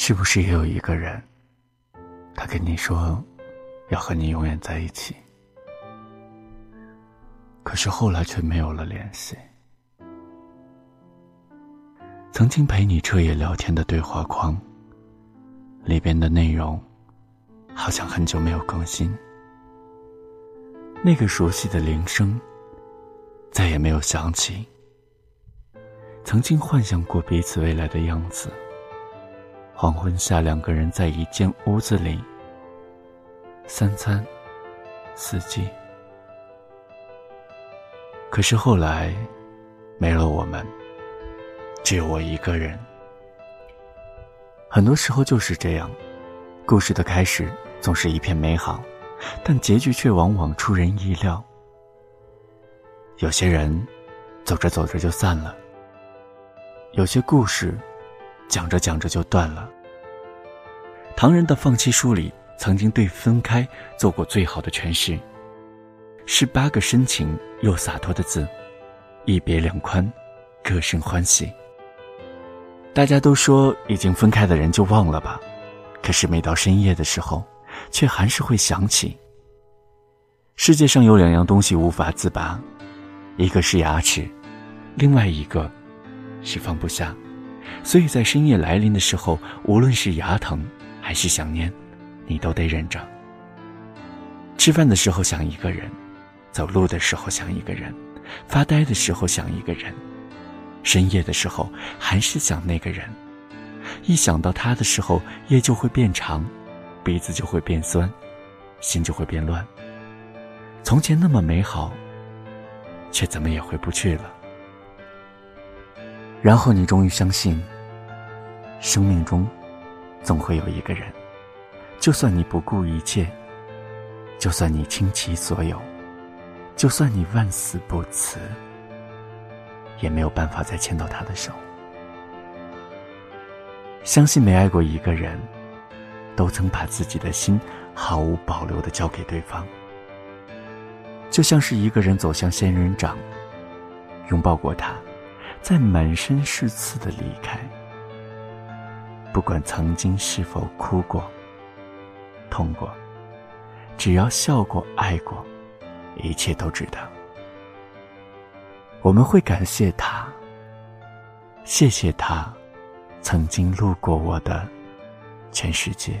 是不是也有一个人，他跟你说要和你永远在一起，可是后来却没有了联系？曾经陪你彻夜聊天的对话框，里边的内容好像很久没有更新。那个熟悉的铃声再也没有响起。曾经幻想过彼此未来的样子。黄昏下，两个人在一间屋子里，三餐四季。可是后来，没了我们，只有我一个人。很多时候就是这样，故事的开始总是一片美好，但结局却往往出人意料。有些人，走着走着就散了。有些故事，讲着讲着就断了。唐人的放弃书里曾经对分开做过最好的诠释，是八个深情又洒脱的字：一别两宽，各生欢喜。大家都说已经分开的人就忘了吧，可是每到深夜的时候，却还是会想起。世界上有两样东西无法自拔，一个是牙齿，另外一个。是放不下，所以在深夜来临的时候，无论是牙疼还是想念，你都得忍着。吃饭的时候想一个人，走路的时候想一个人，发呆的时候想一个人，深夜的时候还是想那个人。一想到他的时候，夜就会变长，鼻子就会变酸，心就会变乱。从前那么美好，却怎么也回不去了。然后你终于相信，生命中总会有一个人，就算你不顾一切，就算你倾其所有，就算你万死不辞，也没有办法再牵到他的手。相信没爱过一个人，都曾把自己的心毫无保留的交给对方，就像是一个人走向仙人掌，拥抱过他。再满身是刺的离开，不管曾经是否哭过、痛过，只要笑过、爱过，一切都值得。我们会感谢他，谢谢他，曾经路过我的全世界。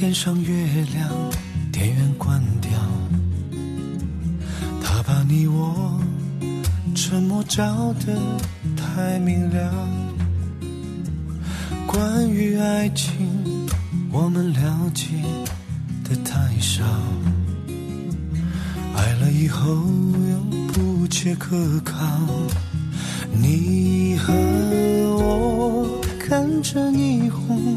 天上月亮电源关掉？他把你我沉默照得太明了，关于爱情我们了解的太少，爱了以后又不切可靠。你和我看着霓虹，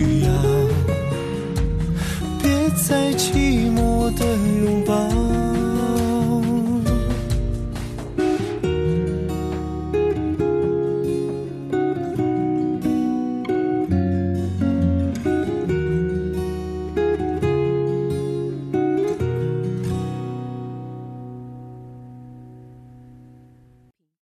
需要。别再寂寞。